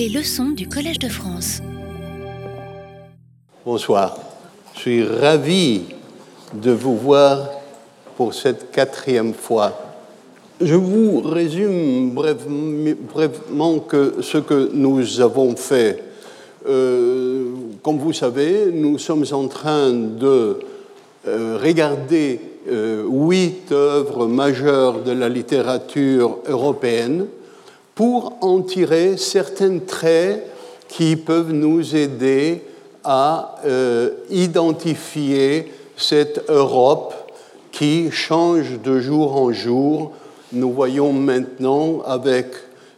Les leçons du Collège de France. Bonsoir. Je suis ravi de vous voir pour cette quatrième fois. Je vous résume brièvement ce que nous avons fait. Euh, comme vous savez, nous sommes en train de euh, regarder euh, huit œuvres majeures de la littérature européenne pour en tirer certains traits qui peuvent nous aider à euh, identifier cette Europe qui change de jour en jour. Nous voyons maintenant avec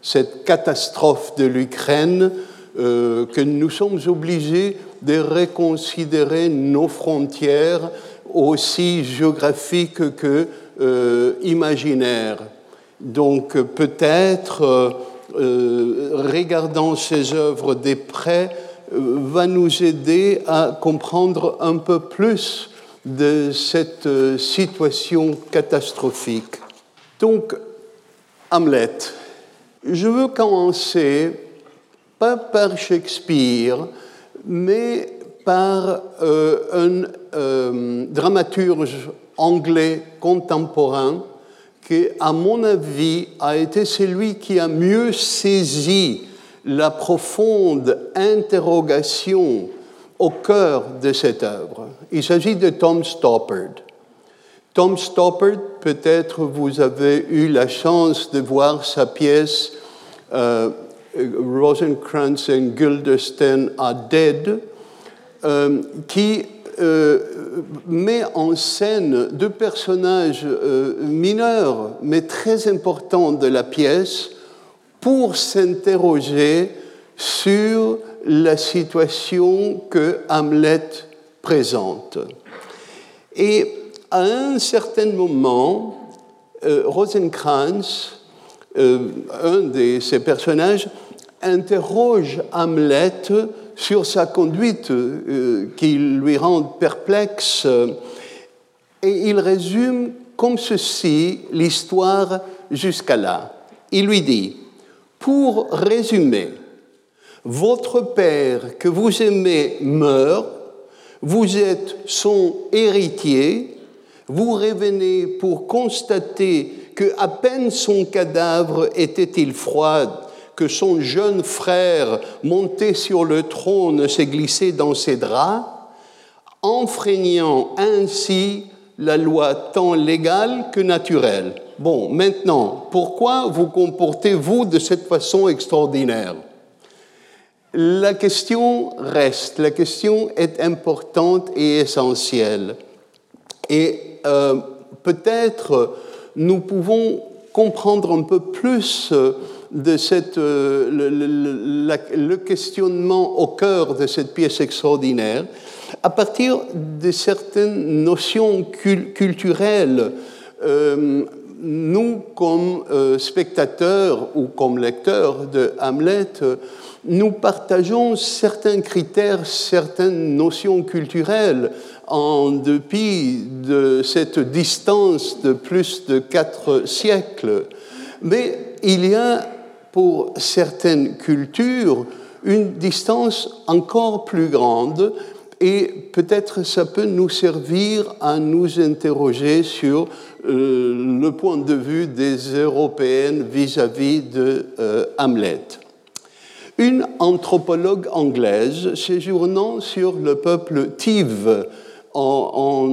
cette catastrophe de l'Ukraine euh, que nous sommes obligés de reconsidérer nos frontières aussi géographiques que euh, imaginaires. Donc peut-être, regardant ces œuvres des près, va nous aider à comprendre un peu plus de cette euh, situation catastrophique. Donc, Hamlet. Je veux commencer pas par Shakespeare, mais par euh, un euh, dramaturge anglais contemporain qui, à mon avis, a été celui qui a mieux saisi la profonde interrogation au cœur de cette œuvre. Il s'agit de Tom Stoppard. Tom Stoppard, peut-être vous avez eu la chance de voir sa pièce euh, Rosencrantz and Guildenstern are Dead, euh, qui euh, met en scène deux personnages mineurs mais très importants de la pièce pour s'interroger sur la situation que Hamlet présente. Et à un certain moment, euh, euh, un de ces personnages, interroge Hamlet sur sa conduite euh, qui lui rend perplexe et il résume comme ceci l'histoire jusqu'à là. Il lui dit, pour résumer, votre père que vous aimez meurt, vous êtes son héritier, vous revenez pour constater que à peine son cadavre était-il froid, que son jeune frère monté sur le trône s'est glissé dans ses draps, enfreignant ainsi la loi tant légale que naturelle. Bon, maintenant, pourquoi vous comportez-vous de cette façon extraordinaire? La question reste, la question est importante et essentielle. Et euh, peut-être nous pouvons comprendre un peu plus de cette, euh, le, questionnement au cœur de cette pièce extraordinaire à partir de certaines notions culturelles. Euh, nous, comme euh, spectateurs ou comme lecteurs de Hamlet, nous partageons certains critères, certaines notions culturelles en dépit de cette distance de plus de quatre siècles. Mais il y a pour certaines cultures une distance encore plus grande et peut-être ça peut nous servir à nous interroger sur euh, le point de vue des Européennes vis-à-vis de euh, Hamlet. Une anthropologue anglaise séjournant sur le peuple Tiv en,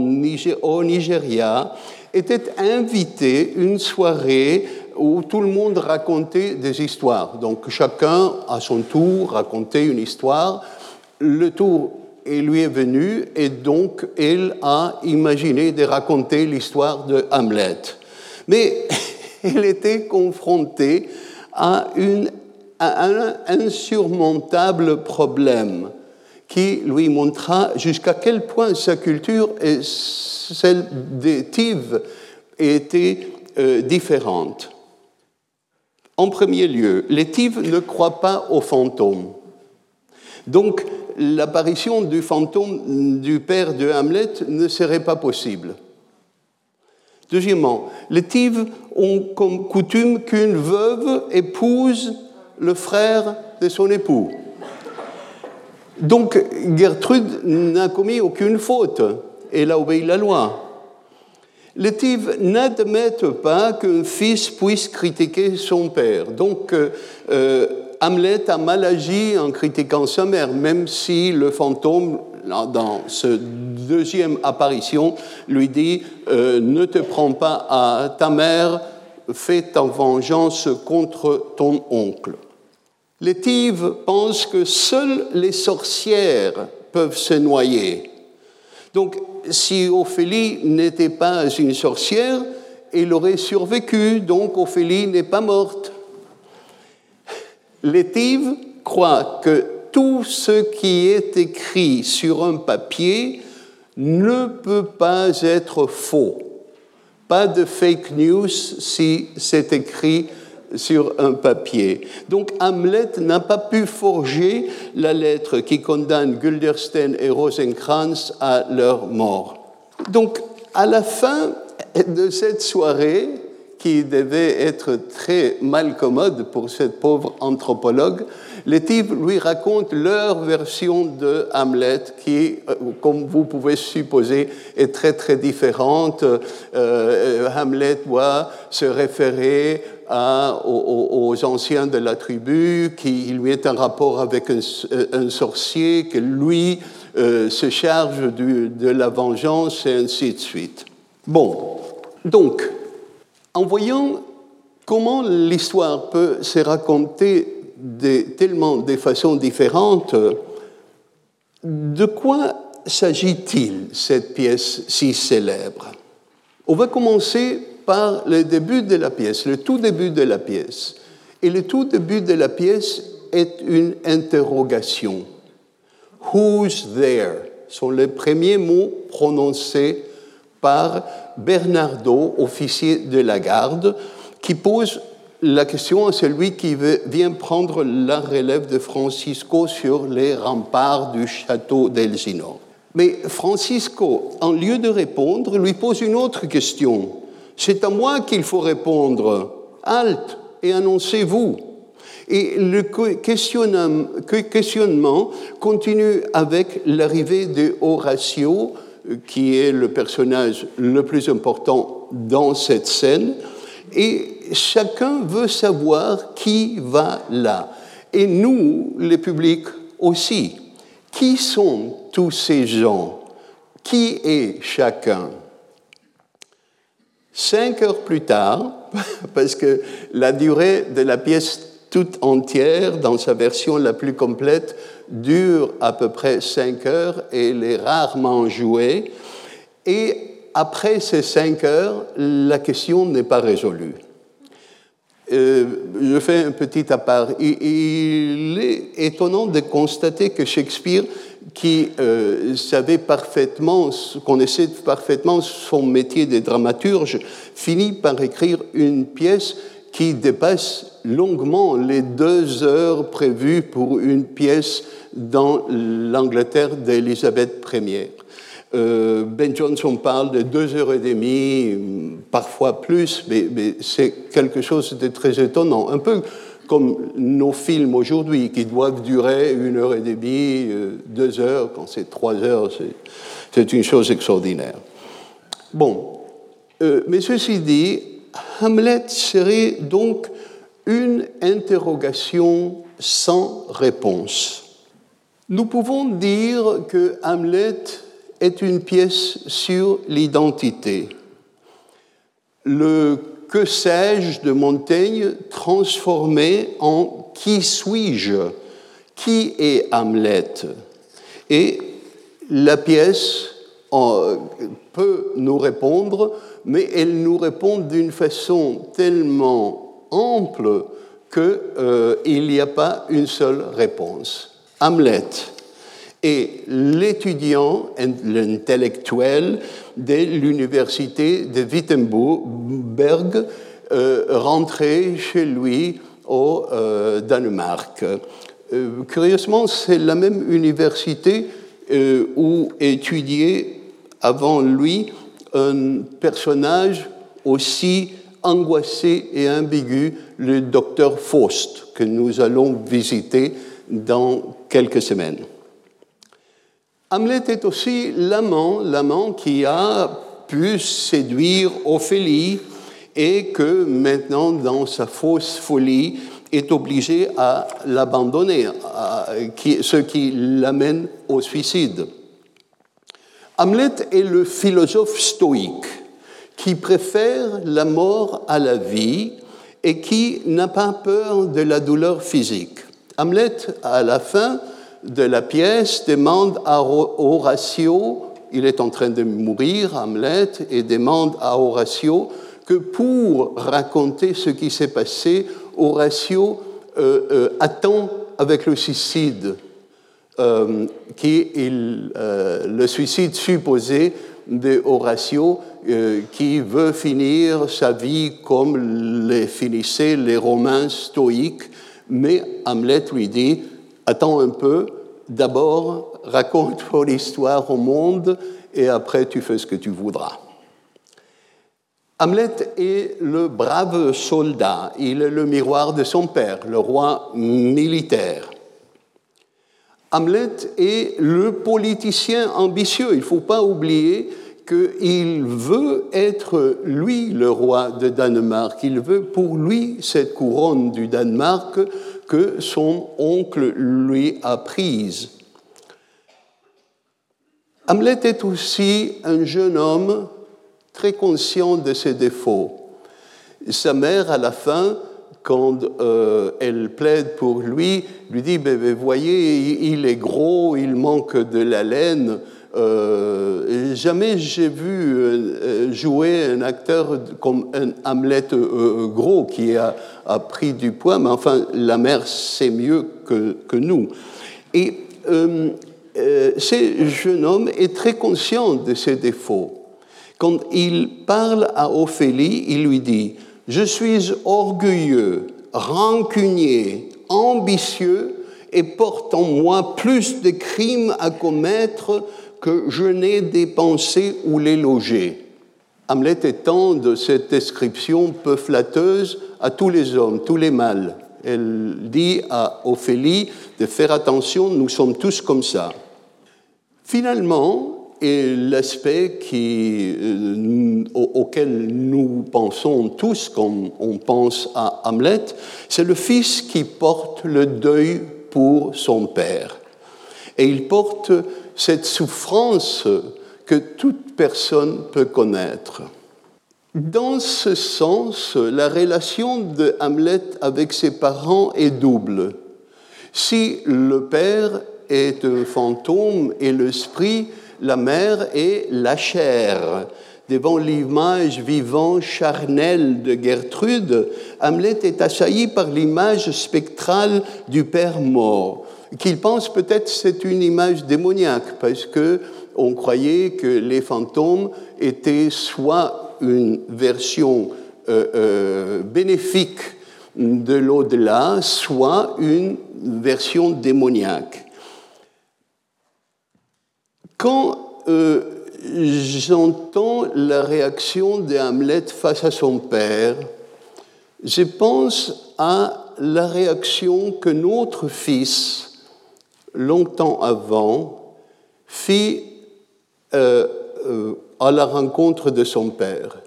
au Nigeria était invitée une soirée où tout le monde racontait des histoires. Donc chacun, à son tour, racontait une histoire. Le tour lui est venu et donc elle a imaginé de raconter l'histoire de Hamlet. Mais elle était confrontée à, une, un insurmontable problème qui lui montra jusqu'à quel point sa culture et celle des Tives étaient euh, différentes. En premier lieu, les ne croient pas aux fantômes. Donc, l'apparition du fantôme du père de Hamlet ne serait pas possible. Deuxièmement, les Tives ont comme coutume qu'une veuve épouse le frère de son époux. Donc Gertrude n'a commis aucune faute, elle a obéi la loi. Les Tiv n'admettent pas qu'un fils puisse critiquer son père. Donc euh, euh, Hamlet a mal agi en critiquant sa mère, même si le fantôme, dans ce deuxième apparition, lui dit euh, Ne te prends pas à ta mère, fais ta vengeance contre ton oncle. Les pensent que seules les sorcières peuvent se noyer. Donc, si Ophélie n'était pas une sorcière, elle aurait survécu, donc Ophélie n'est pas morte. Les Tives croient que tout ce qui est écrit sur un papier ne peut pas être faux. Pas de fake news si c'est écrit sur un papier. Donc Hamlet n'a pas pu forger la lettre qui condamne Gulderstein et Rosencrantz à leur mort. Donc à la fin de cette soirée, qui devait être très mal commode pour cette pauvre anthropologue, les types lui racontent leur version de Hamlet qui, euh, comme vous pouvez supposer, est très très différente. Euh, Hamlet doit se référer aux, anciens de la tribu, qu'il lui est un rapport avec un, sorcier, que lui euh, se charge de la vengeance et ainsi de suite. Bon, donc, en voyant comment l'histoire peut se raconter de, tellement de façons différentes, de quoi s'agit-il, cette pièce si célèbre? On va commencer par le début de la pièce, le tout début de la pièce. Et le tout début de la pièce est une interrogation. Who's there? sont les premiers mots prononcés par Bernardo, officier de la garde, qui pose la question à celui qui vient prendre la relève de Francisco sur les remparts du château d'Elsinore. Mais Francisco, en lieu de répondre, lui pose une autre question. C'est à moi qu'il faut répondre. Halte et annoncez-vous. Et le questionnement continue avec l'arrivée de Horatio, qui est le personnage le plus important dans cette scène, et chacun veut savoir qui va là. Et nous, les publics aussi. Qui sont tous ces gens? Qui est chacun? Cinq heures plus tard, parce que la durée de la pièce toute entière, dans sa version la plus complète, dure à peu près cinq heures et elle est rarement jouée. Et après ces cinq heures, la question n'est pas résolue. Euh, je fais un petit appart. Il est étonnant de constater que Shakespeare, qui euh, savait parfaitement, connaissait parfaitement son métier de dramaturge, finit par écrire une pièce qui dépasse longuement les deux heures prévues pour une pièce dans l'Angleterre d'Élisabeth Ier. Euh, ben Jonson parle de deux heures et demie, parfois plus, mais, c'est quelque chose de très étonnant. Un peu comme nos films aujourd'hui, qui doivent durer une heure et demie, euh, deux heures, quand c'est trois heures, c'est une chose extraordinaire. Bon, euh, mais ceci dit, Hamlet serait donc une interrogation sans réponse. Nous pouvons dire que Hamlet est une pièce sur l'identité. Le que sais-je de Montaigne transformé en qui suis-je? Qui est Hamlet? Et la pièce peut nous répondre, mais elle nous répond d'une façon tellement ample qu'il euh, n'y a pas une seule réponse. Hamlet et l'étudiant, l'intellectuel de l'université de Wittenberg euh, rentré chez lui au euh, Danemark. Curieusement, c'est la même université où étudiait avant lui un personnage aussi angoissé et ambigu le docteur Faust, que nous allons visiter dans quelques semaines. Hamlet est aussi l'amant, l'amant qui a pu séduire Ophélie et que maintenant, dans sa fausse folie, est obligé à l'abandonner, ce qui l'amène au suicide. Hamlet est le philosophe stoïque qui préfère la mort à la vie et qui n'a pas peur de la douleur physique. Hamlet, à la fin de la pièce, demande à Horatio, il est en train de mourir, Hamlet, et demande à Horatio que pour raconter ce qui s'est passé, Horatio euh, euh, attend avec le suicide, euh, qui est le suicide supposé de Horatio, qui veut finir sa vie comme les finissaient les Romains stoïques, mais Hamlet lui dit Attends un peu, d'abord raconte ton histoire au monde et après tu fais ce que tu voudras. Hamlet est le brave soldat, il est le miroir de son père, le roi militaire. Hamlet est le politicien ambitieux. Il ne faut pas oublier qu'il veut être, lui, le roi de Danemark. Il veut pour lui cette couronne du Danemark que son oncle lui a prise. Hamlet est aussi un jeune homme très conscient de ses défauts. Sa mère, à la fin, quand euh, elle plaide pour lui, lui dit, ben, ben, voyez, il est gros, il manque de la laine. Euh, jamais j'ai vu euh, jouer un acteur comme un Hamlet gros qui a, pris du poids, mais enfin, la mère sait mieux que, que nous. Et ce jeune homme est très conscient de ses défauts. Quand il parle à Ophélie, il lui dit, je suis orgueilleux, rancunier, ambitieux et porte en moi plus de crimes à commettre que je n'ai dépensé ou les loger. Hamlet étend de cette description peu flatteuse à tous les hommes, tous les mâles. Elle dit à Ophélie de faire attention, nous sommes tous comme ça. Finalement, et l'aspect euh, auquel nous pensons tous quand on pense à Hamlet, c'est le fils qui porte le deuil pour son père. Et il porte cette souffrance que toute personne peut connaître. Dans ce sens, la relation de Hamlet avec ses parents est double. Si le père est un fantôme et l'esprit la mère est la chair. Devant l'image vivante, charnelle de Gertrude, Hamlet est assailli par l'image spectrale du père mort, qu'il pense peut-être c'est une image démoniaque, parce que on croyait que les fantômes étaient soit une version euh, euh, bénéfique de l'au-delà, soit une version démoniaque. Quand euh, j'entends la réaction de face à son père, je pense à la réaction que notre fils, longtemps avant, fit euh, euh, à la rencontre de son père.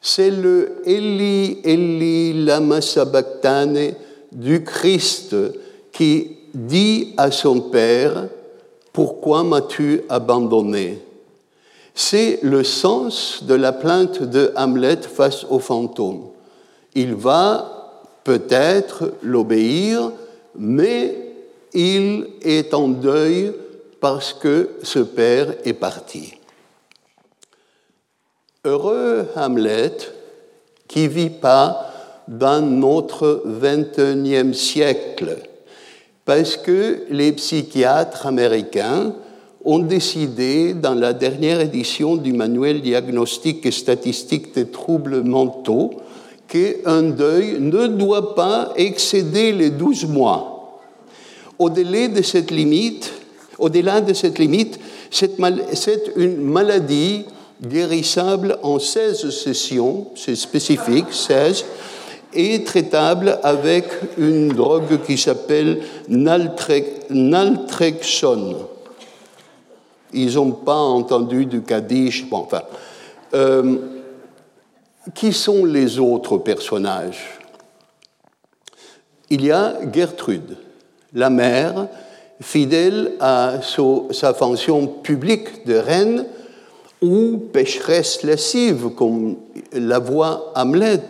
C'est le Eli, Eli, lama sabachthane du Christ qui dit à son père, pourquoi m'as-tu abandonné? C'est le sens de la plainte de Hamlet face au fantôme. Il va peut-être l'obéir, mais il est en deuil parce que ce père est parti. Heureux Hamlet qui vit pas dans notre 21e siècle parce que les psychiatres américains ont décidé, dans la dernière édition du manuel diagnostique et statistique des troubles mentaux, qu'un deuil ne doit pas excéder les 12 mois. Au-delà de cette limite, au-delà de cette limite, c'est une maladie guérissable en 16 sessions, c'est spécifique, 16, et traitable avec une drogue qui s'appelle naltrexone. Ils n'ont pas entendu du Kaddish. Enfin, euh, qui sont les autres personnages? Il y a Gertrude, la mère, fidèle à sa fonction publique de reine, ou pécheresse lascive, comme la voit Hamlet.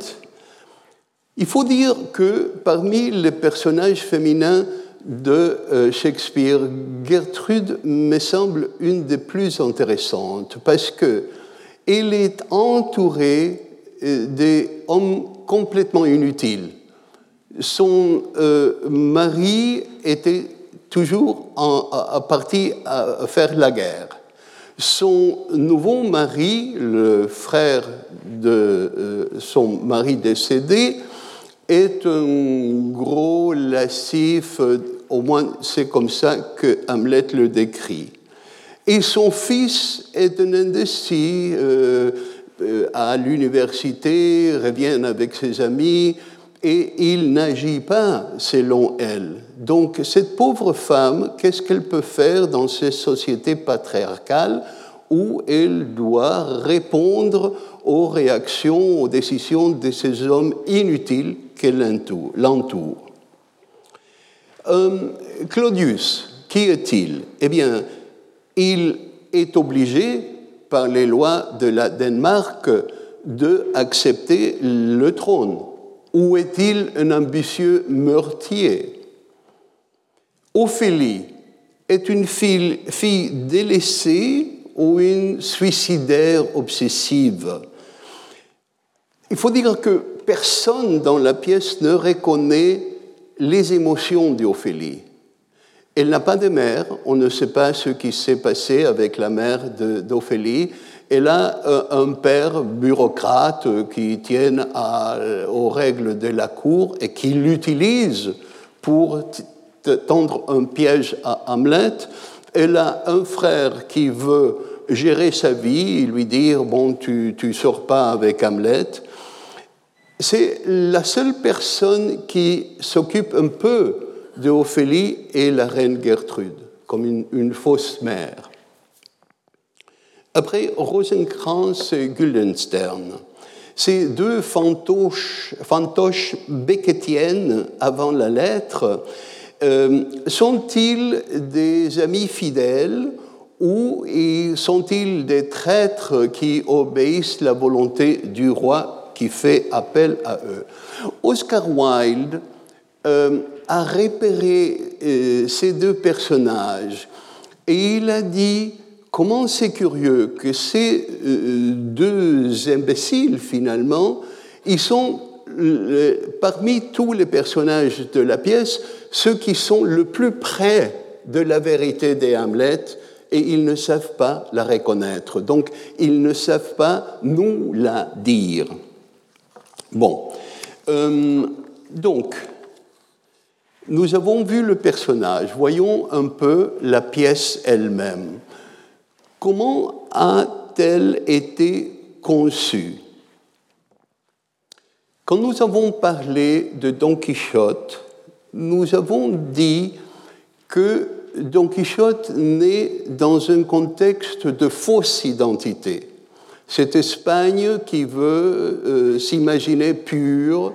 Il faut dire que parmi les personnages féminins de euh, Shakespeare, Gertrude me semble une des plus intéressantes parce que elle est entourée euh, d'hommes complètement inutiles. Son euh, mari était toujours parti faire la guerre. Son nouveau mari, le frère de son mari décédé, est un gros lascif, au moins c'est comme ça que Hamlet le décrit. Et son fils est un indécis euh, euh, à l'université, revient avec ses amis, et il n'agit pas selon elle. Donc cette pauvre femme, qu'est-ce qu'elle peut faire dans ces sociétés patriarcales où elle doit répondre aux réactions, aux décisions de ces hommes inutiles qui l'entourent. Euh, Claudius, qui est-il? Eh bien, il est obligé par les lois de la Danemark d'accepter le trône. Ou est-il un ambitieux meurtrier? Ophélie est une fille délaissée ou une suicidaire obsessive. Il faut dire que personne dans la pièce ne reconnaît les émotions d'Ophélie. Elle n'a pas de mère, on ne sait pas ce qui s'est passé avec la mère d'Ophélie. Elle a euh, un père bureaucrate qui tient aux règles de la cour et qui l'utilise pour tendre un piège à Hamlet. Elle a un frère qui veut gérer sa vie, lui dire Bon, tu ne sors pas avec Hamlet. C'est la seule personne qui s'occupe un peu de Ophélie et la reine Gertrude, comme une, fausse mère. Après Rosenkrantz et Guildenstern, ces deux fantoches, fantoches avant la lettre, euh, sont-ils des amis fidèles ou sont-ils des traîtres qui obéissent la volonté du roi qui fait appel à eux? Oscar Wilde euh, a repéré euh, ces deux personnages et il a dit comment c'est curieux que ces deux imbéciles, finalement, ils sont parmi tous les personnages de la pièce ceux qui sont le plus près de la vérité des Hamlet et ils ne savent pas la reconnaître. Donc, ils ne savent pas nous la dire. Bon, euh, donc, nous avons vu le personnage, voyons un peu la pièce elle-même. Comment a-t-elle été conçue? Quand nous avons parlé de Don Quichotte, nous avons dit que Don Quichotte naît dans un contexte de fausse identité. Cette Espagne qui veut euh, s'imaginer pure,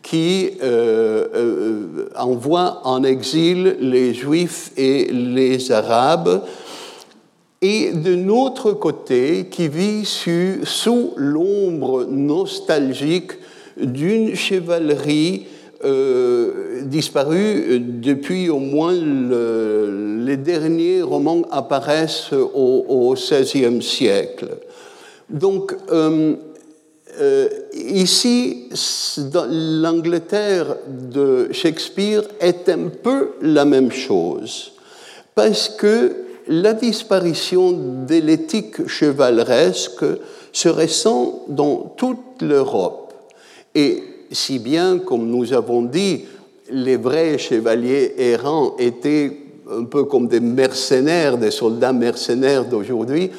qui euh, euh, envoie en exil les Juifs et les Arabes, et de notre côté, qui vit sous l'ombre nostalgique d'une chevalerie disparue depuis au moins les derniers romans apparaissent au XVIe siècle. Donc, euh, euh, ici, l'Angleterre de Shakespeare est un peu la même chose, parce que la disparition de l'éthique chevaleresque se ressent dans toute l'Europe. Et si bien, comme nous avons dit, les vrais chevaliers errants étaient un peu comme des mercenaires, des soldats mercenaires d'aujourd'hui,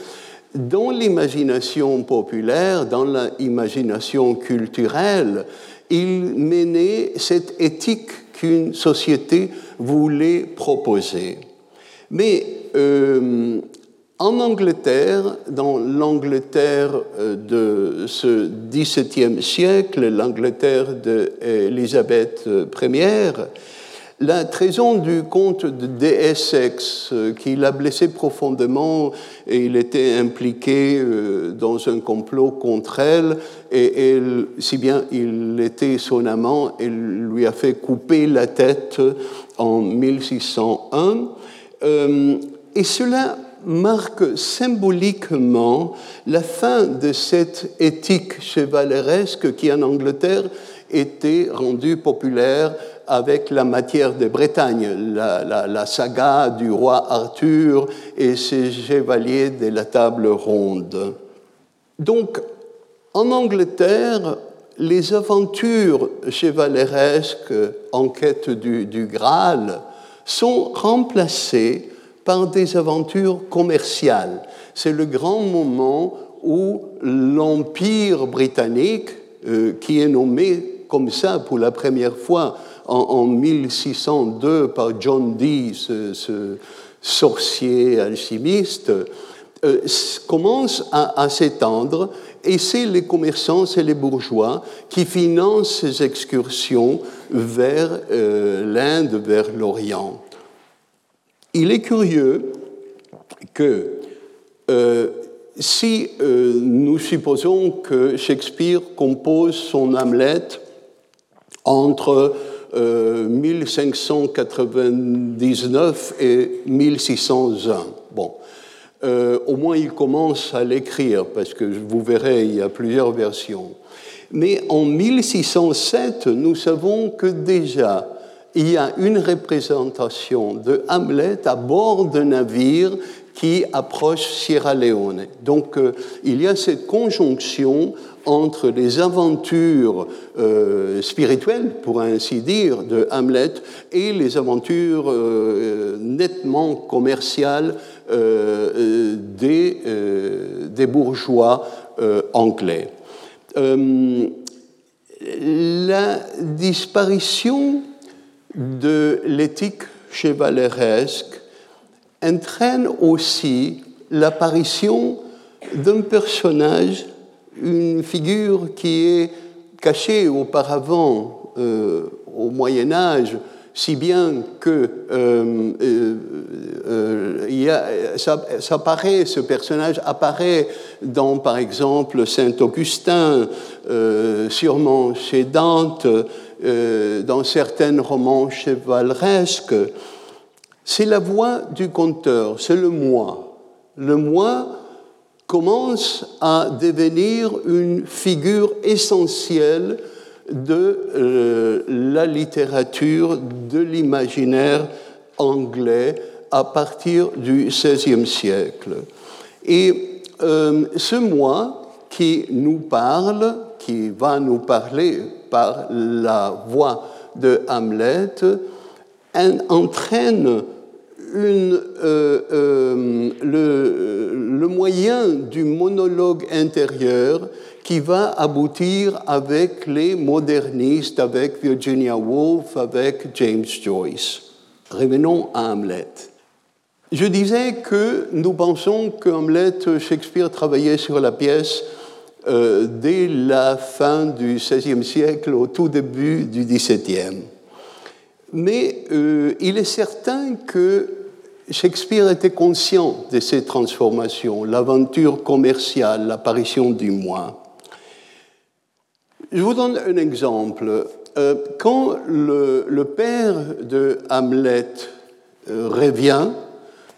dans l'imagination populaire, dans l'imagination culturelle, il menait cette éthique qu'une société voulait proposer. Mais euh, en Angleterre, dans l'Angleterre euh, de ce XVIIe siècle, l'Angleterre d'Élisabeth Ier, la trahison du comte de Essex, euh, qui l'a blessé profondément, et il était impliqué euh, dans un complot contre elle, et si bien il était son amant, elle lui a fait couper la tête en 1601. Euh, et cela marque symboliquement la fin de cette éthique chevaleresque qui en Angleterre était rendue populaire avec la matière de Bretagne, la, saga du roi Arthur et ses chevaliers de la table ronde. Donc, en Angleterre, les aventures chevaleresques en quête du, Graal sont remplacées par des aventures commerciales. C'est le grand moment où l'Empire britannique, euh, qui est nommé comme ça pour la première fois en, 1602 par John Dee, ce, sorcier alchimiste, euh, commence à, s'étendre et c'est les commerçants, c'est les bourgeois qui financent ces excursions vers euh, l'Inde, vers l'Orient. Il est curieux que euh, si nous supposons que Shakespeare compose son Hamlet entre 1599 euh, et 1601. Bon, euh, au moins il commence à l'écrire, parce que vous verrez, il y a plusieurs versions. Mais en 1607, nous savons que déjà, il y a une représentation de Hamlet à bord d'un navire qui approche Sierra Leone. Donc euh, il y a cette conjonction entre les aventures euh, spirituelles, pour ainsi dire, de Hamlet et les aventures euh, nettement commerciales des, bourgeois anglais. la disparition de l'éthique chevaleresque entraîne aussi l'apparition d'un personnage une figure qui est cachée auparavant euh, au Moyen Âge, si bien que euh, euh, apparaît, ce personnage apparaît dans, par exemple, Saint Augustin, sûrement chez Dante, dans certains romans chevaleresques. C'est la voix du conteur, c'est le moi. Le moi commence à devenir une figure essentielle de euh, la littérature, de l'imaginaire anglais à partir du XVIe siècle. Et euh, ce moi qui nous parle, qui va nous parler par la voix de Hamlet, entraîne euh, euh, le, moyen du monologue intérieur qui va aboutir avec les modernistes, avec Virginia Woolf, avec James Joyce. Revenons à Hamlet. Je disais que nous pensons que Hamlet, Shakespeare travaillait sur la pièce euh, dès la fin du XVIe siècle, au tout début du XVIIe. Mais il est certain que Shakespeare était conscient de ces transformations, l'aventure commerciale, l'apparition du moi. Je vous donne un exemple. Euh, quand le, père de Hamlet euh, revient,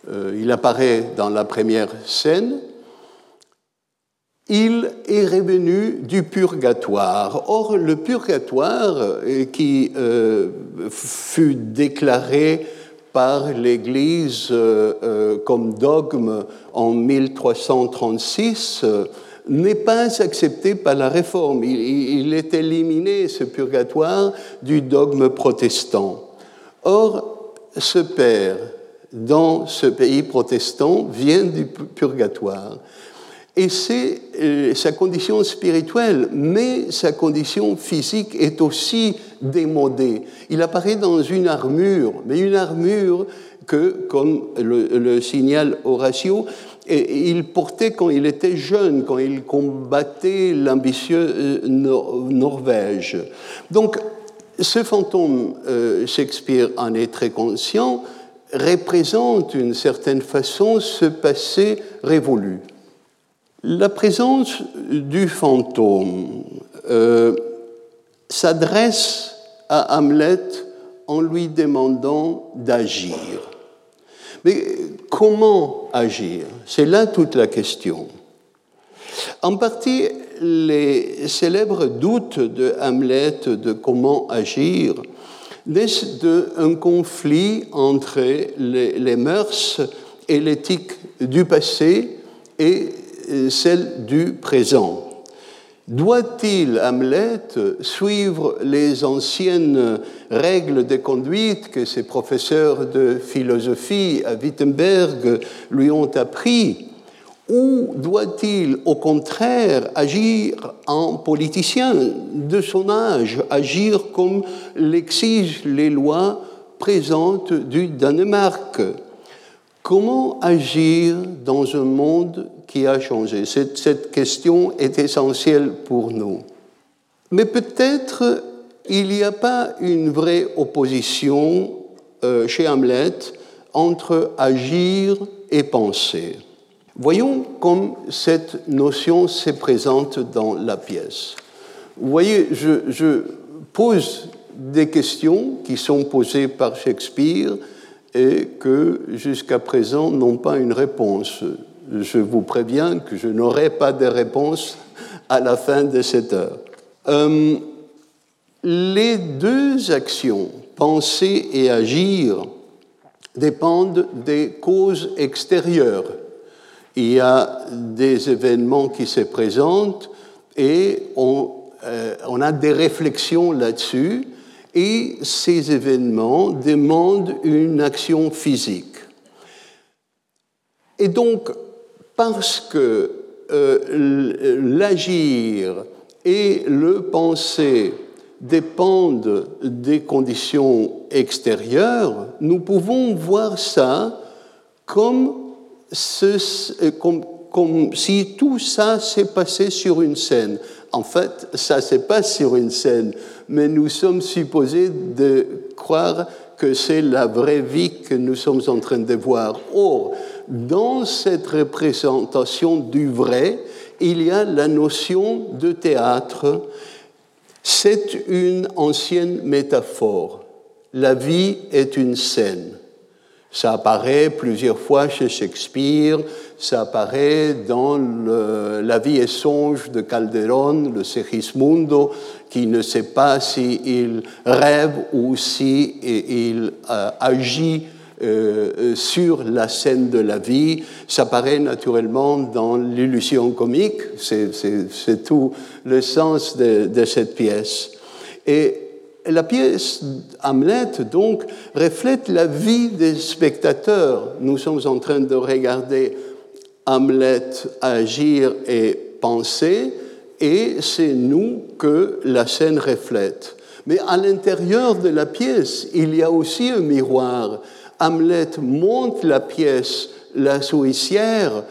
euh, il apparaît dans la première scène, il est revenu du purgatoire. Or, le purgatoire, qui fut déclaré par l'Église euh, euh, comme dogme en 1336 euh, n'est pas accepté par la Réforme. Il, est éliminé, ce purgatoire, du dogme protestant. Or, ce père, dans ce pays protestant, vient du purgatoire. Et c'est euh, sa condition spirituelle, mais sa condition physique est aussi démodée. Il apparaît dans une armure, mais une armure que, comme le, le signale Horatio, il portait quand il était jeune, quand il combattait l'ambitieux euh, Norvège. Donc, ce fantôme, euh, Shakespeare en est très conscient, représente d'une certaine façon ce passé révolu. La présence du fantôme euh, s'adresse à Hamlet en lui demandant d'agir. Mais comment agir? C'est là toute la question. En partie, les célèbres doutes de Hamlet de comment agir naissent d'un conflit entre les, les mœurs et l'éthique du passé et celle du présent. Doit-il, Hamlet, suivre les anciennes règles de conduite que ses professeurs de philosophie à Wittenberg lui ont appris ou doit-il au contraire agir en politicien de son âge, agir comme l'exigent les lois présentes du Danemark? Comment agir dans un monde qui a changé cette, question est essentielle pour nous. Mais peut-être il n'y a pas une vraie opposition euh, chez Hamlet entre agir et penser. Voyons comme cette notion se présente dans la pièce. Vous voyez, je pose des questions qui sont posées par Shakespeare et que jusqu'à présent n'ont pas une réponse je vous préviens que je n'aurai pas de réponse à la fin de cette heure. Euh, les deux actions, penser et agir, dépendent des causes extérieures. Il y a des événements qui se présentent et on, euh, on a des réflexions là-dessus et ces événements demandent une action physique. Et donc, parce que euh, l'agir et le penser dépendent des conditions extérieures, nous pouvons voir ça comme, si tout ça s'est passé sur une scène. En fait, ça s'est pas sur une scène, mais nous sommes supposés de croire que c'est la vraie vie que nous sommes en train de voir. Or, dans cette représentation du vrai, il y a la notion de théâtre. C'est une ancienne métaphore. La vie est une scène. Ça apparaît plusieurs fois chez Shakespeare, ça apparaît dans La vie et songe de Calderon, le Segismundo, qui ne sait pas s'il rêve ou s'il il euh, agit euh, sur la scène de la vie. Ça paraît naturellement dans l'illusion comique, c'est tout le sens de, de cette pièce. Et la pièce Hamlet, donc, reflète la vie des spectateurs. Nous sommes en train de regarder Hamlet agir et penser, et c'est nous que la scène reflète. Mais à l'intérieur de la pièce, il y a aussi un miroir. Hamlet monte la pièce, la souricière,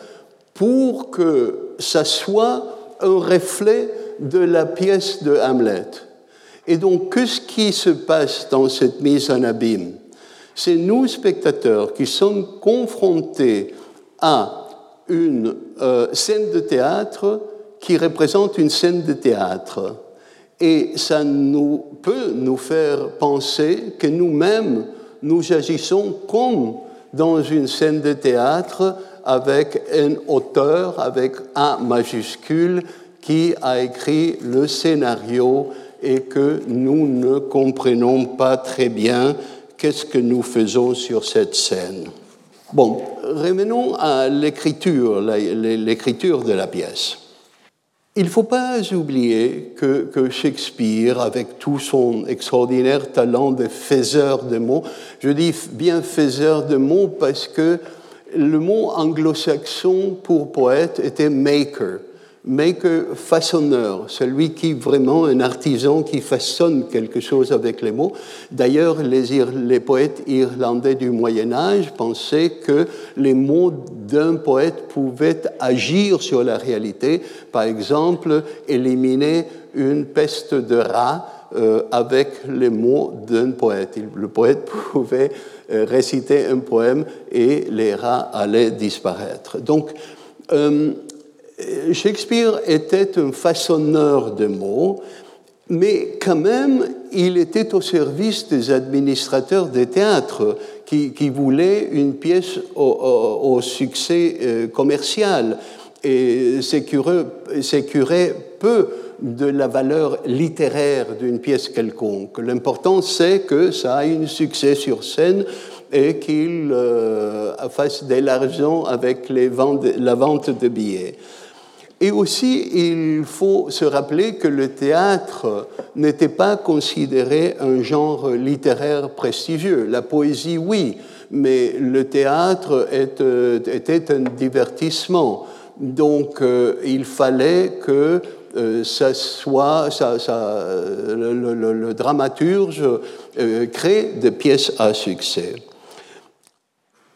pour que ça soit un reflet de la pièce de Hamlet. Et donc, qu'est-ce qui se passe dans cette mise en abîme C'est nous, spectateurs, qui sommes confrontés à une euh, scène de théâtre qui représente une scène de théâtre. Et ça nous, peut nous faire penser que nous-mêmes, nous agissons comme dans une scène de théâtre avec un auteur, avec un majuscule, qui a écrit le scénario et que nous ne comprenons pas très bien qu'est-ce que nous faisons sur cette scène. Bon, revenons à l'écriture, l'écriture de la pièce. Il ne faut pas oublier que, que, Shakespeare, avec tout son extraordinaire talent de faiseur de mots, je dis bien faiseur de mots parce que le mot anglo-saxon pour poète était maker maker, façonneur, celui qui vraiment un artisan qui façonne quelque chose avec les mots. D'ailleurs, les, poètes irlandais du Moyen Âge pensaient que les mots d'un poète pouvaient agir sur la réalité. Par exemple, éliminer une peste de rats euh, avec les mots d'un poète. Le poète pouvait euh, réciter un poème et les rats allaient disparaître. Donc, euh, Shakespeare était un façonneur de mots, mais quand même, il était au service des administrateurs des théâtres qui, voulaient une pièce au, succès euh, commercial et sécurait peu de la valeur littéraire d'une pièce quelconque. L'important, c'est que ça ait un succès sur scène et qu'il euh, fasse de l'argent avec la vente de billets. Et aussi, il faut se rappeler que le théâtre n'était pas considéré un genre littéraire prestigieux. La poésie, oui, mais le théâtre était un divertissement. Donc, euh, il fallait que euh, le, dramaturge euh, crée des pièces à succès.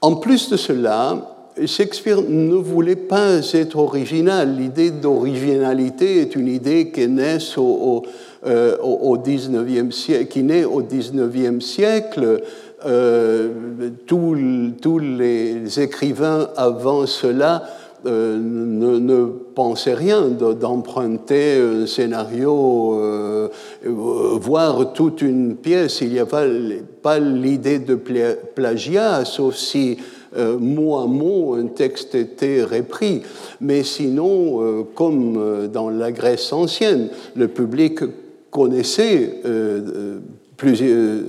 En plus de cela, Shakespeare ne voulait pas être original. L'idée d'originalité est une idée qui naît au, au, 19e siècle, qui naît au 19e siècle. Euh, tous, les écrivains avant cela euh, ne, pensaient rien d'emprunter un scénario, euh, voir toute une pièce. Il n'y a pas l'idée de plagiat, sauf si euh, mot à mot, un texte était repris. Mais sinon, euh, comme euh, dans la Grèce ancienne, le public connaissait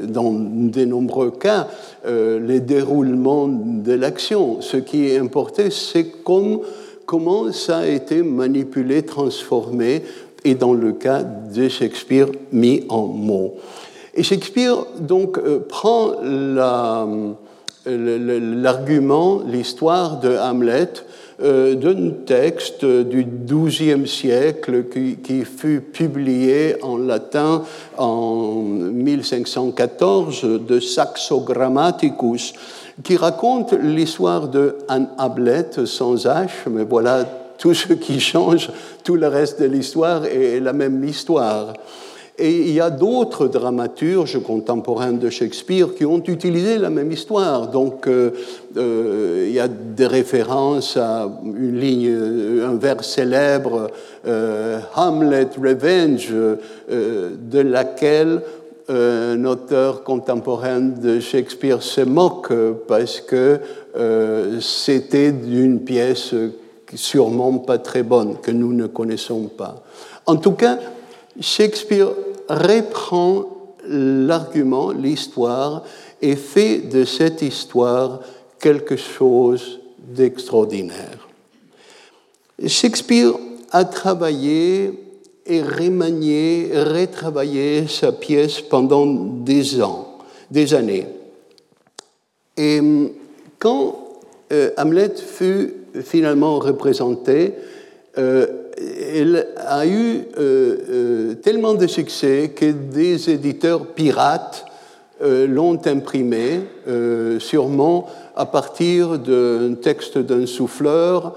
dans de nombreux cas les déroulements de l'action. Ce qui importait, c'est comment ça a été manipulé, transformé, et dans le cas de Shakespeare, mis en mots. Et Shakespeare, donc, prend la l'argument, l'histoire de Hamlet euh, d'un texte du XIIe siècle qui, fut publié en latin en 1514 de Saxo Grammaticus, qui raconte l'histoire de Hamlet sans H, mais voilà tout ce qui change, tout le reste de l'histoire est la même histoire. Et il y a d'autres dramaturges contemporains de Shakespeare qui ont utilisé la même histoire. Donc, euh, euh, il y a des références à une ligne, euh, un vers célèbre, Hamlet Revenge, de laquelle un auteur contemporain de Shakespeare se moque parce que c'était d'une pièce sûrement pas très bonne, que nous ne connaissons pas. En tout cas, Shakespeare reprend l'argument, l'histoire, et fait de cette histoire quelque chose d'extraordinaire. Shakespeare a travaillé et remanié, retravaillé sa pièce pendant des ans, des années. Et quand euh, Hamlet fut finalement représenté, euh, elle a eu euh, euh, tellement de succès que des éditeurs pirates euh, l'ont imprimé, sûrement à partir d'un texte d'un souffleur,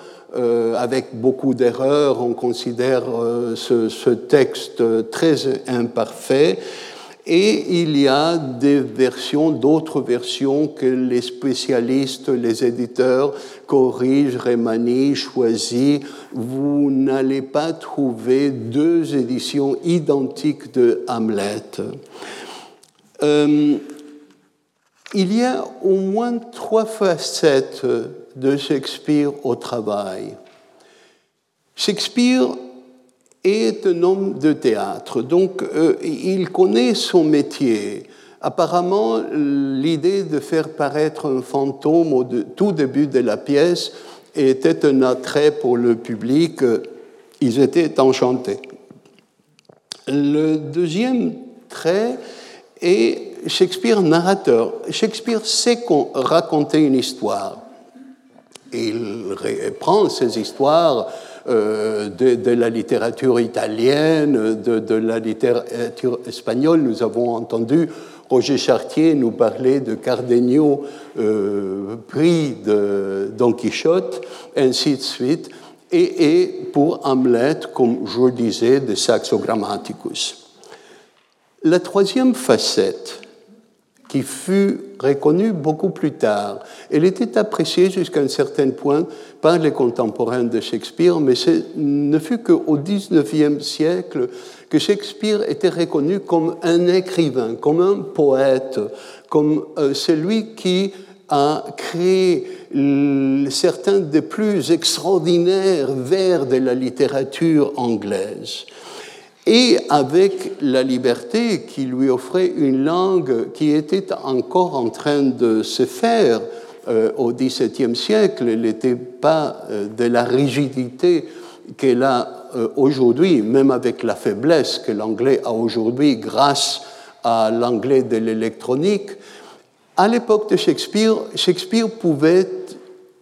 avec beaucoup d'erreurs. On considère ce, texte très imparfait. Et il y a des versions, d'autres versions que les spécialistes, les éditeurs corrigent, remanient, choisissent. Vous n'allez pas trouver deux éditions identiques de Hamlet. Euh, il y a au moins trois facettes de Shakespeare au travail. Shakespeare est un homme de théâtre, donc euh, il connaît son métier. Apparemment, l'idée de faire paraître un fantôme au tout début de la pièce était un attrait pour le public. Ils étaient enchantés. Le deuxième trait est Shakespeare narrateur. Shakespeare sait raconter une histoire. il reprend ces histoires euh, de, la littérature italienne, de, la littérature espagnole. Nous avons entendu Roger Chartier nous parler de Cardenio euh, pris de Don Quichotte, ainsi de suite, et, et pour Hamlet, comme je disais, de Saxo Grammaticus. La troisième facette, qui fut reconnue beaucoup plus tard. Elle était appréciée jusqu'à un certain point par les contemporains de Shakespeare, mais ce ne fut qu'au XIXe siècle que Shakespeare était reconnu comme un écrivain, comme un poète, comme euh, celui qui a créé certains des plus extraordinaires vers de la littérature anglaise. Et avec la liberté qui lui offrait une langue qui était encore en train de se faire euh, au XVIIe siècle. Elle n'était pas euh, de la rigidité qu'elle a euh, aujourd'hui, même avec la faiblesse que l'anglais a aujourd'hui grâce à l'anglais de l'électronique. À l'époque de Shakespeare, Shakespeare pouvait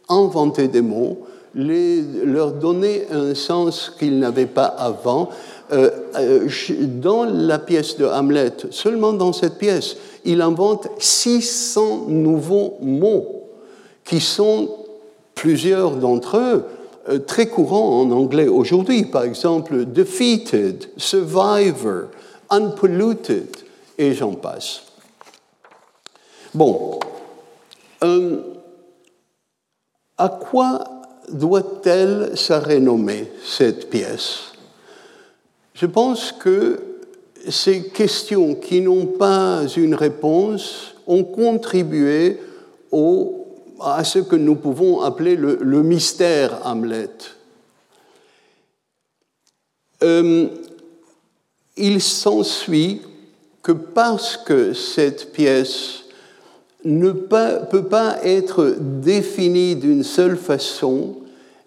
inventer des mots, les, leur donner un sens qu'ils n'avaient pas avant, dans la pièce de Hamlet, seulement dans cette pièce, il invente 600 nouveaux mots qui sont, plusieurs d'entre eux, euh, très courants en anglais aujourd'hui. Par exemple, defeated, survivor, unpolluted, et j'en passe. Bon, à quoi doit-elle se renommer, cette pièce? Je pense que ces questions qui n'ont pas une réponse ont contribué à ce que nous pouvons appeler le, mystère Hamlet. Euh, il s'ensuit que parce que cette pièce ne peut pas être définie d'une seule façon,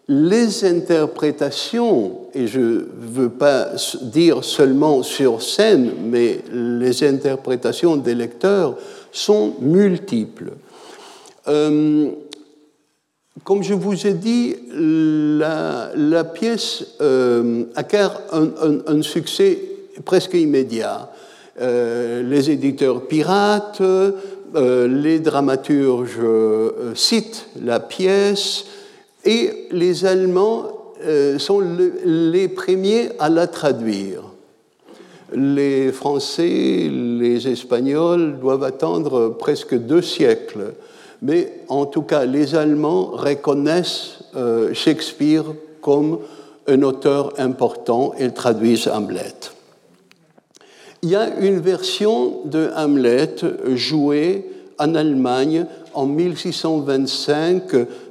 les interprétations, et je ne veux pas dire seulement sur scène, mais les interprétations des lecteurs sont multiples. Euh, comme je vous ai dit, la, pièce euh, acquiert un, succès presque immédiat. Euh, les éditeurs pirates, les dramaturges citent la pièce, et les Allemands sont les premiers à la traduire. Les Français, les Espagnols doivent attendre presque deux siècles. Mais en tout cas, les Allemands reconnaissent euh, Shakespeare comme un auteur important et traduisent Hamlet. Il y a une version de Hamlet jouée en Allemagne en 1625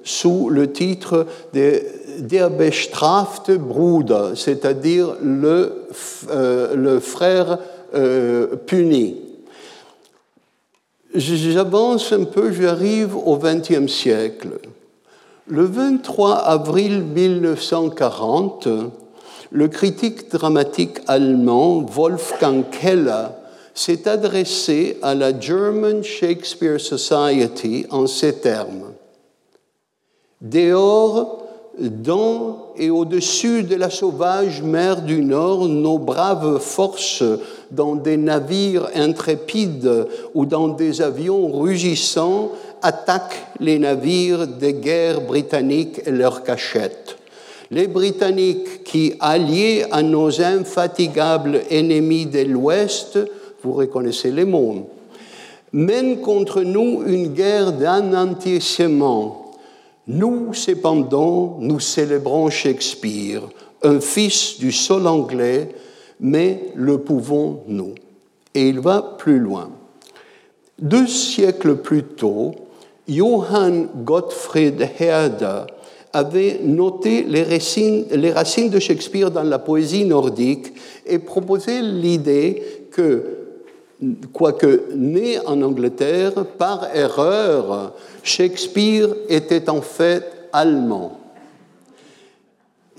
sous le titre de Der bestrafte Bruder, c'est-à-dire le, euh, le frère euh, puni. J'avance un peu, j'arrive au XXe siècle. Le 23 avril 1940, le critique dramatique allemand Wolfgang Keller s'est adressé à la German Shakespeare Society en ces termes. Dehors, dans et au-dessus de la sauvage mer du Nord, nos braves forces, dans des navires intrépides ou dans des avions rugissants, attaquent les navires de guerre britanniques et leurs cachettes. Les Britanniques qui, alliés à nos infatigables ennemis de l'Ouest, vous reconnaissez les mots, mène contre nous une guerre d'anéantissement. Nous, cependant, nous célébrons Shakespeare, un fils du sol anglais, mais le pouvons-nous Et il va plus loin. Deux siècles plus tôt, Johann Gottfried Herder avait noté les racines, les racines de Shakespeare dans la poésie nordique et proposé l'idée que quoique né en Angleterre, par erreur, Shakespeare était en fait allemand.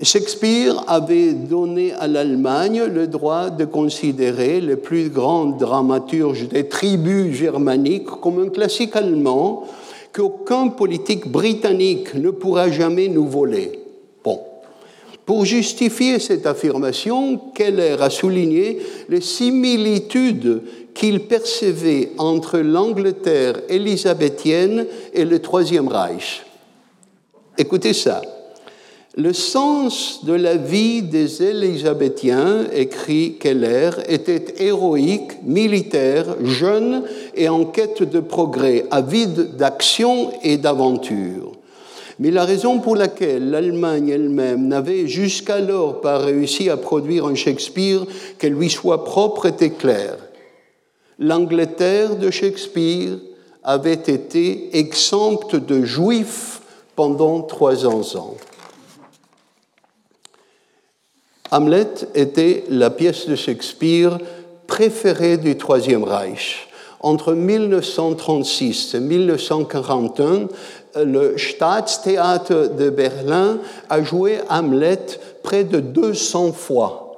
Shakespeare avait donné à l'Allemagne le droit de considérer les plus grands dramaturges des tribus germaniques comme un classique allemand qu'aucun politique britannique ne pourra jamais nous voler. Bon. Pour justifier cette affirmation, Keller a souligné les similitudes qu'il percevait entre l'Angleterre élisabéthienne et le Troisième Reich. Écoutez ça. Le sens de la vie des Élisabéthiens, écrit Keller, était héroïque, militaire, jeune et en quête de progrès, avide d'action et d'aventure. Mais la raison pour laquelle l'Allemagne elle-même n'avait jusqu'alors pas réussi à produire un Shakespeare qui lui soit propre était claire. L'Angleterre de Shakespeare avait été exempte de juifs pendant 300 ans. Hamlet était la pièce de Shakespeare préférée du Troisième Reich. Entre 1936 et 1941, le Staatstheater de Berlin a joué Hamlet près de 200 fois.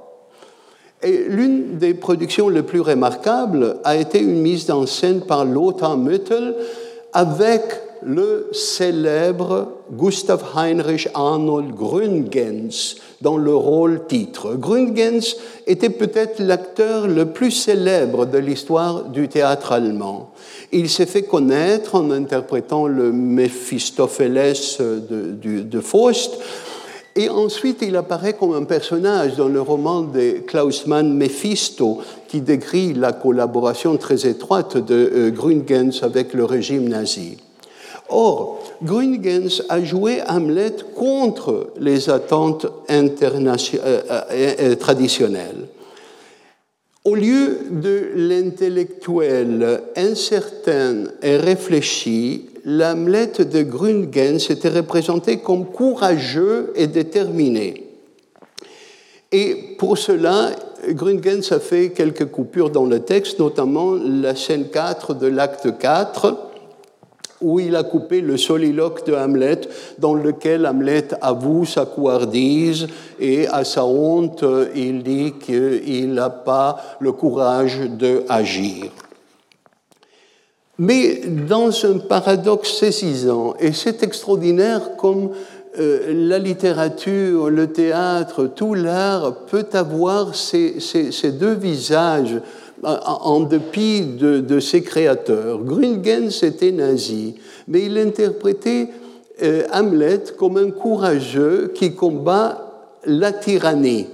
Et l'une des productions les plus remarquables a été une mise en scène par Lothar Müttel avec le célèbre Gustav Heinrich Arnold Grüngens dans le rôle titre. Grüngens était peut-être l'acteur le plus célèbre de l'histoire du théâtre allemand. Il s'est fait connaître en interprétant le Mephistopheles de, de Faust, et ensuite, il apparaît comme un personnage dans le roman de Klaus Mann Mephisto, qui décrit la collaboration très étroite de euh, Grüngens avec le régime nazi. Or, Grüngens a joué Hamlet contre les attentes euh, euh, traditionnelles. Au lieu de l'intellectuel incertain et réfléchi, l'Hamlet de Grüngens était représenté comme courageux et déterminé. Et pour cela, Grüngens a fait quelques coupures dans le texte, notamment la scène 4 de l'acte 4, où il a coupé le soliloque de Hamlet, dans lequel Hamlet avoue sa couardise et à sa honte, il dit qu'il n'a pas le courage d'agir. Mais dans un paradoxe saisissant, et c'est extraordinaire comme euh, la littérature, le théâtre, tout l'art peut avoir ces, deux visages en dépit de, ses créateurs. Grüngens était nazi, mais il interprétait euh, Hamlet comme un courageux qui combat la tyrannie.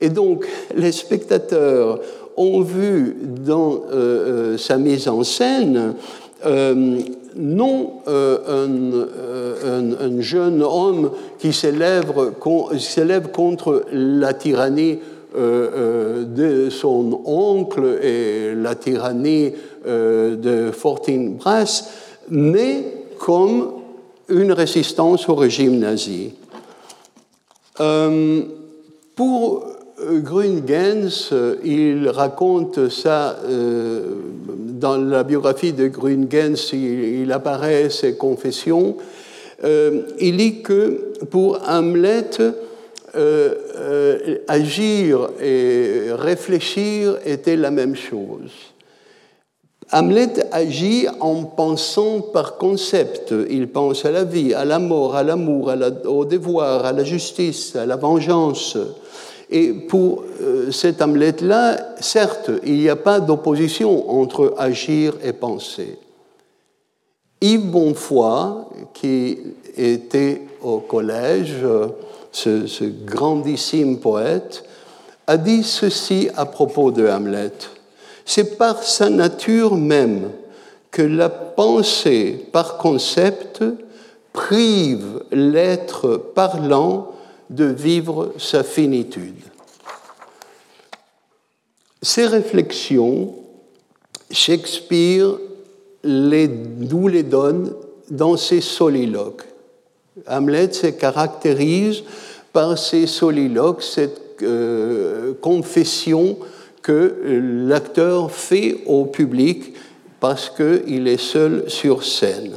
Et donc, les spectateurs ont vu dans euh, euh, sa mise en scène non un, jeune homme qui s'élève contre la tyrannie euh, euh, de son oncle et la tyrannie euh, de Fortin Brass, mais comme une résistance au régime nazi. pour Grüngens, il raconte ça dans la biographie de Grüngens, il, il apparaît ses confessions. il dit que pour Hamlet, euh, euh, agir et réfléchir était la même chose. Hamlet agit en pensant par concept. Il pense à la vie, à la mort, à l'amour, au devoir, à la justice, à la vengeance. Et pour euh, cet Hamlet-là, certes, il n'y a pas d'opposition entre agir et penser. Yves Bonfoy, qui était au collège, ce, grandissime poète, a dit ceci à propos de Hamlet. C'est par sa nature même que la pensée par concept prive l'être parlant de vivre sa finitude. Ces réflexions, Shakespeare les, nous les donne dans ses soliloques. Hamlet se caractérise par ses soliloques, cette euh, confession que l'acteur fait au public parce qu'il est seul sur scène.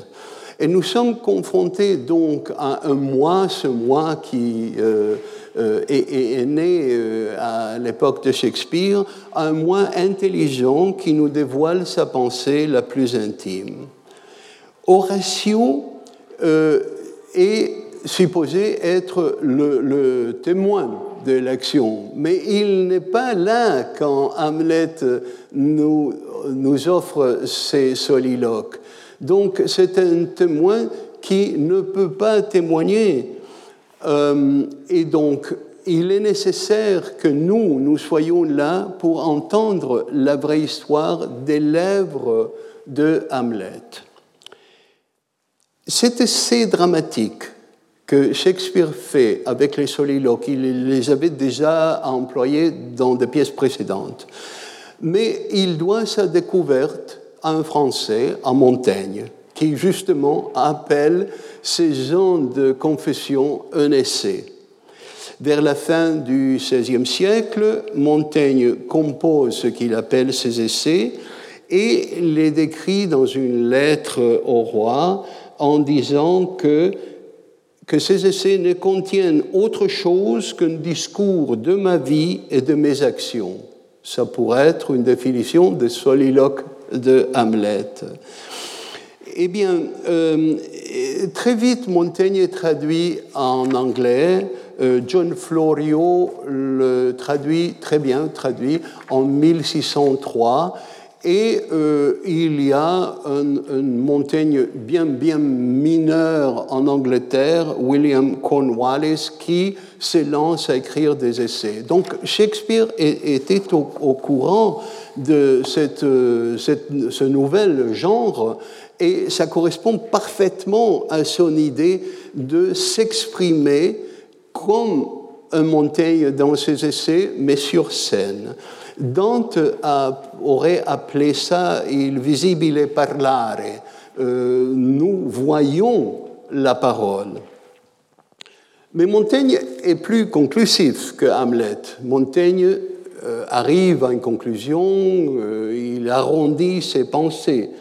Et nous sommes confrontés donc à un moi, ce moi qui euh, euh, est, né à l'époque de Shakespeare, un moi intelligent qui nous dévoile sa pensée la plus intime. Horatio est supposé être le, témoin de l'action, mais il n'est pas là quand Hamlet nous offre ses soliloques. Donc c'est un témoin qui ne peut pas témoigner. Euh, et donc il est nécessaire que nous, nous soyons là pour entendre la vraie histoire des lèvres de Hamlet. C'est assez dramatique que Shakespeare fait avec les soliloques. Il les avait déjà employés dans des pièces précédentes. Mais il doit sa découverte un Français, à Montaigne, qui justement appelle ces gens de confession un essai. Vers la fin du XVIe siècle, Montaigne compose ce qu'il appelle ses essais et les décrit dans une lettre au roi en disant que que ces essais ne contiennent autre chose qu'un discours de ma vie et de mes actions. Ça pourrait être une définition des soliloques de Hamlet. Eh bien, euh, très vite, Montaigne est traduit en anglais. Euh, John Florio le traduit très bien, traduit en 1603. Et euh, il y a un, Montaigne bien, bien mineur en Angleterre, William Cornwallis, qui s'élance à écrire des essais. Donc Shakespeare était au, courant de cette, euh, cette, ce nouvel genre et ça correspond parfaitement à son idée de s'exprimer comme Montaigne dans ses essais, mais sur scène. Dante aurait appelé ça il visibile parlare. Euh, nous voyons la parole. Mais Montaigne est plus conclusif que Hamlet. Montaigne euh, arrive à une conclusion, euh, il arrondit ses pensées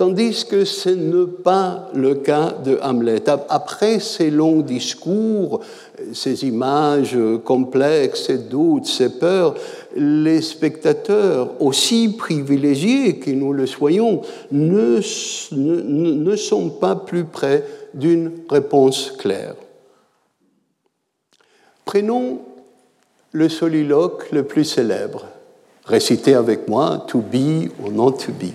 tandis que ce n'est pas le cas de Hamlet. Après ces longs discours, ces images complexes, ces doutes, ces peurs, les spectateurs, aussi privilégiés que nous le soyons, ne, ne, sont pas plus près d'une réponse claire. Prenons le soliloque le plus célèbre. Récitez avec moi To be or not to be.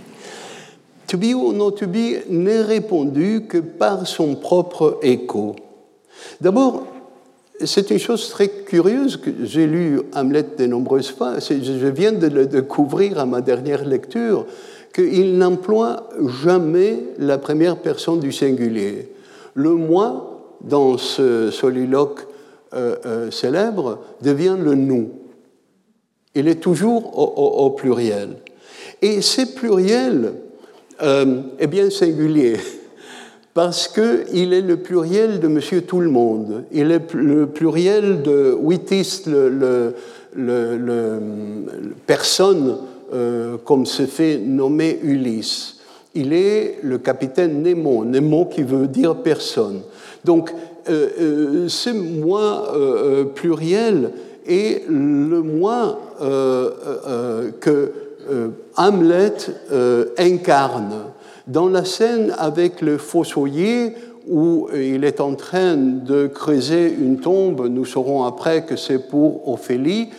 To be or not to be n'est répondu que par son propre écho. D'abord, c'est une chose très curieuse que j'ai lu Hamlet de nombreuses fois. Je viens de le découvrir à ma dernière lecture qu'il n'emploie jamais la première personne du singulier. Le moi, dans ce soliloque euh, euh, célèbre, devient le nous. Il est toujours au, pluriel. Et ces pluriels euh, est bien singulier, parce qu'il est le pluriel de Monsieur Tout-le-Monde. Il est le pluriel de Wittis, le, personne, euh, comme se fait nommer Ulysse. Il est le capitaine Nemo, Nemo qui veut dire personne. Donc, euh, ce moi pluriel est le moi que euh, Hamlet euh, incarne. Dans la scène avec le fossoyer, où il est en train de creuser une tombe, nous saurons après que c'est pour Ophélie.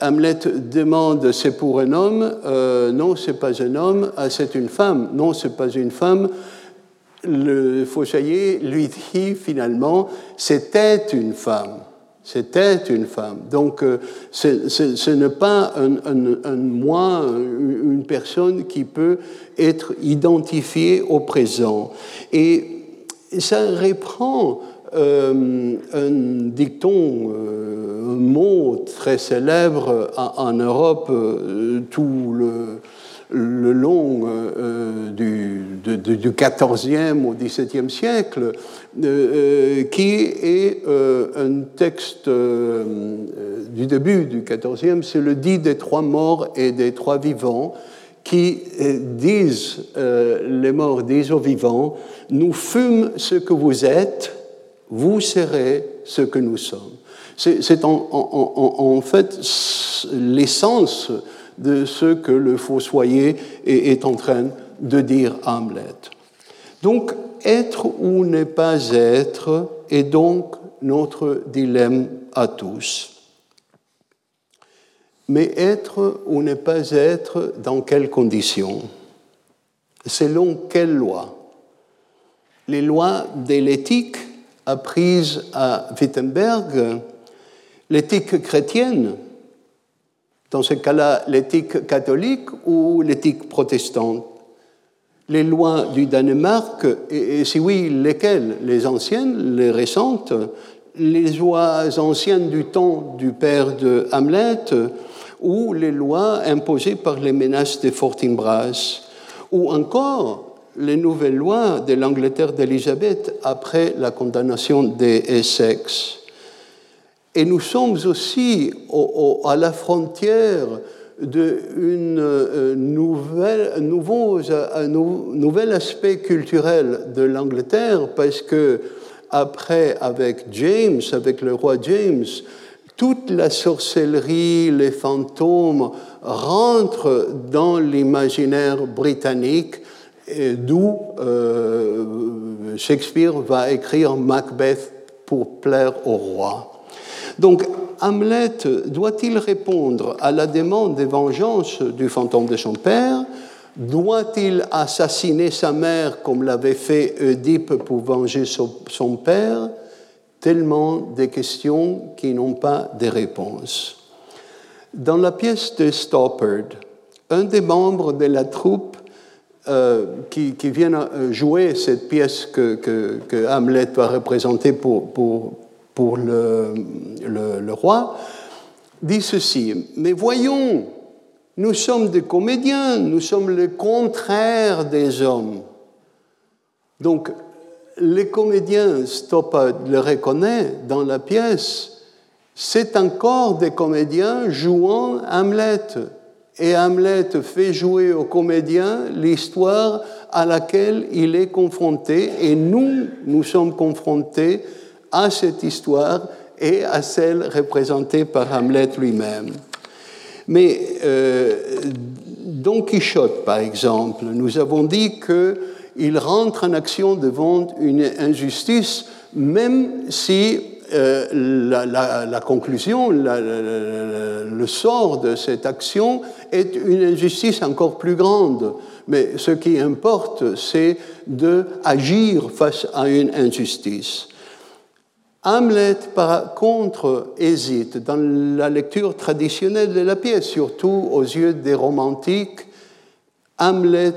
Hamlet demande c'est pour un homme euh, Non, c'est pas un homme. Ah, c'est une femme Non, c'est pas une femme. Le fossoyer lui dit finalement c'était une femme. C'était une femme. Donc, euh, ce n'est pas un, moi, une personne qui peut être identifiée au présent. Et ça reprend euh, un dicton, euh, un mot très célèbre en, Europe, tout le le long euh, euh, du, du, 14e au 17e siècle, euh, qui est un texte du début du 14e, c'est le dit des trois morts et des trois vivants, qui disent, les morts disent aux vivants, nous fûmes ce que vous êtes, vous serez ce que nous sommes. C'est en, fait l'essence de ce que le fossoyer est en train de dire à Hamlet. Donc, être ou ne pas être est donc notre dilemme à tous. Mais être ou ne pas être, dans quelles conditions? Selon quelles lois? Les lois de l'éthique apprises à Wittenberg, l'éthique chrétienne, dans ce cas-là l'éthique catholique ou l'éthique protestante? Les lois du Danemark, et, si oui, lesquelles? Les anciennes, les récentes? Les lois anciennes du temps du père de Hamlet ou les lois imposées par les menaces de Fortinbras? Ou encore les nouvelles lois de l'Angleterre d'Élisabeth après la condamnation des Essex? Et nous sommes aussi à la frontière d'un euh, nouvel, aspect culturel de l'Angleterre parce que après, avec James, avec le roi James, toute la sorcellerie, les fantômes rentrent dans l'imaginaire britannique, d'où euh, Shakespeare va écrire Macbeth pour plaire au roi. Donc Hamlet doit-il répondre à la demande de vengeance du fantôme de son père? Doit-il assassiner sa mère comme l'avait fait Oedipe pour venger son père? Tellement de questions qui n'ont pas de réponse. Dans la pièce de Stoppard, un des membres de la troupe euh, qui, vient jouer cette pièce que, Hamlet va représenter pour, pour le, roi, dit ceci, mais voyons, nous sommes des comédiens, nous sommes le contraire des hommes. Donc, les comédiens, Stoppard le reconnaît dans la pièce, c'est encore des comédiens jouant Hamlet. Et Hamlet fait jouer aux comédiens l'histoire à laquelle il est confronté, et nous, nous sommes confrontés à cette histoire et à celle représentée par Hamlet lui-même. Mais euh, Don Quichotte, par exemple, nous avons dit qu'il rentre en action devant une injustice, même si euh, la, conclusion, le sort de cette action est une injustice encore plus grande. Mais ce qui importe, c'est d'agir face à une injustice. Hamlet, par contre, hésite dans la lecture traditionnelle de la pièce, surtout aux yeux des romantiques. Hamlet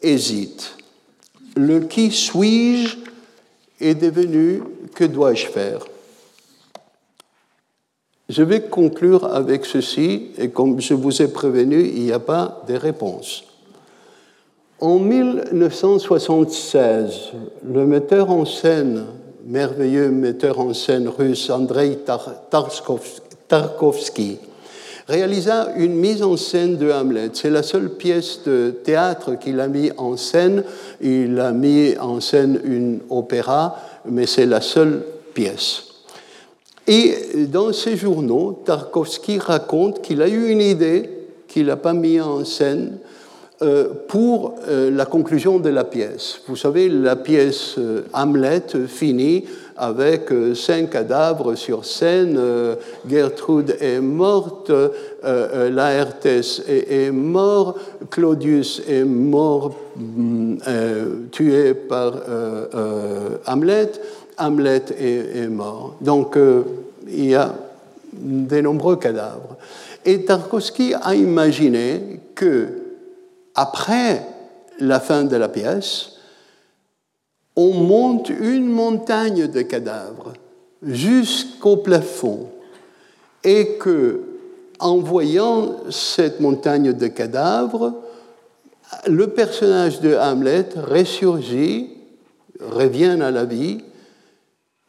hésite. Le qui suis-je est devenu que dois-je faire? Je vais conclure avec ceci, et comme je vous ai prévenu, il n'y a pas de réponse. En 1976, le metteur en scène merveilleux metteur en scène russe Andrei Tarkovsky, réalisa une mise en scène de Hamlet. C'est la seule pièce de théâtre qu'il a mis en scène. Il a mis en scène une opéra, mais c'est la seule pièce. Et dans ses journaux, Tarkovsky raconte qu'il a eu une idée qu'il n'a pas mis en scène, pour euh, la conclusion de la pièce. Vous savez, la pièce euh, Hamlet finit avec cinq cadavres sur scène. Gertrude est morte, Laertes est, mort, Claudius est mort, mm, tué par Hamlet, Hamlet est mort. Donc il y a de nombreux cadavres. Et Tarkovsky a imaginé que après la fin de la pièce, on monte une montagne de cadavres jusqu'au plafond. Et que, en voyant cette montagne de cadavres, le personnage de Hamlet ressurgit, revient à la vie,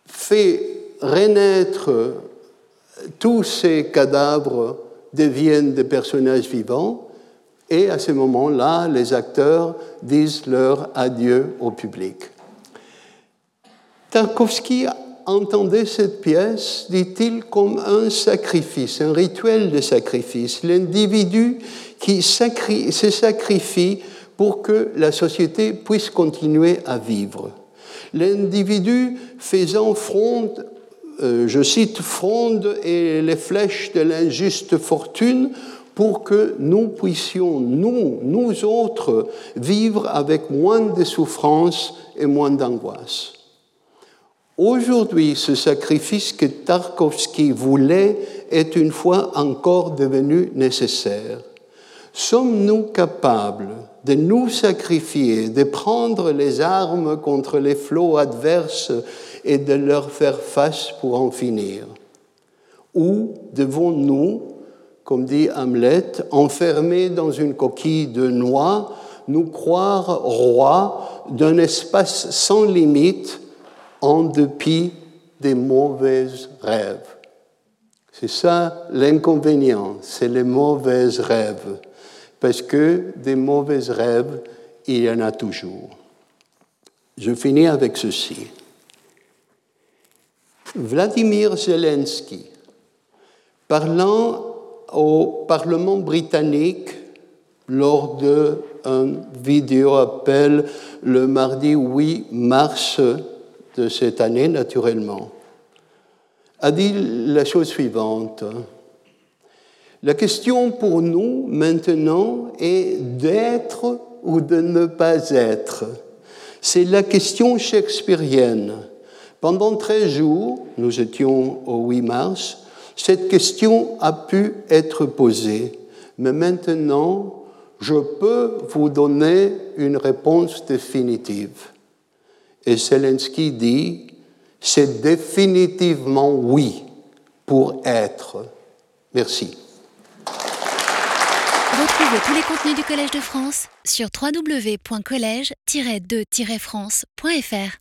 fait renaître tous ces cadavres deviennent des personnages vivants et à ce moment-là, les acteurs disent leur adieu au public. Tarkovsky entendait cette pièce, dit-il, comme un sacrifice, un rituel de sacrifice. L'individu qui se sacrifie pour que la société puisse continuer à vivre. L'individu faisant fronde, euh, je cite, fronde et les flèches de l'injuste fortune pour que nous puissions, nous, nous autres, vivre avec moins de souffrance et moins d'angoisse. Aujourd'hui, ce sacrifice que Tarkovsky voulait est une fois encore devenu nécessaire. Sommes-nous capables de nous sacrifier, de prendre les armes contre les flots adverses et de leur faire face pour en finir? Ou devons-nous, comme dit Hamlet, enfermés dans une coquille de noix, nous croire rois d'un espace sans limite en dépit des mauvais rêves C'est ça l'inconvénient, c'est les mauvais rêves parce que des mauvais rêves, il y en a toujours. Je finis avec ceci. Vladimir Zelensky, parlant au Parlement britannique lors d'un vidéo appel le mardi 8 mars de cette année, naturellement, a dit la chose suivante. La question pour nous maintenant est d'être ou de ne pas être. C'est la question shakespearienne. Pendant 13 jours, nous étions au 8 mars, cette question a pu être posée. Mais maintenant, je peux vous donner une réponse définitive. Et Zelensky dit, c'est définitivement oui pour être. Merci. Retrouvez tous les contenus du Collège de France sur www.colège-2-france.fr.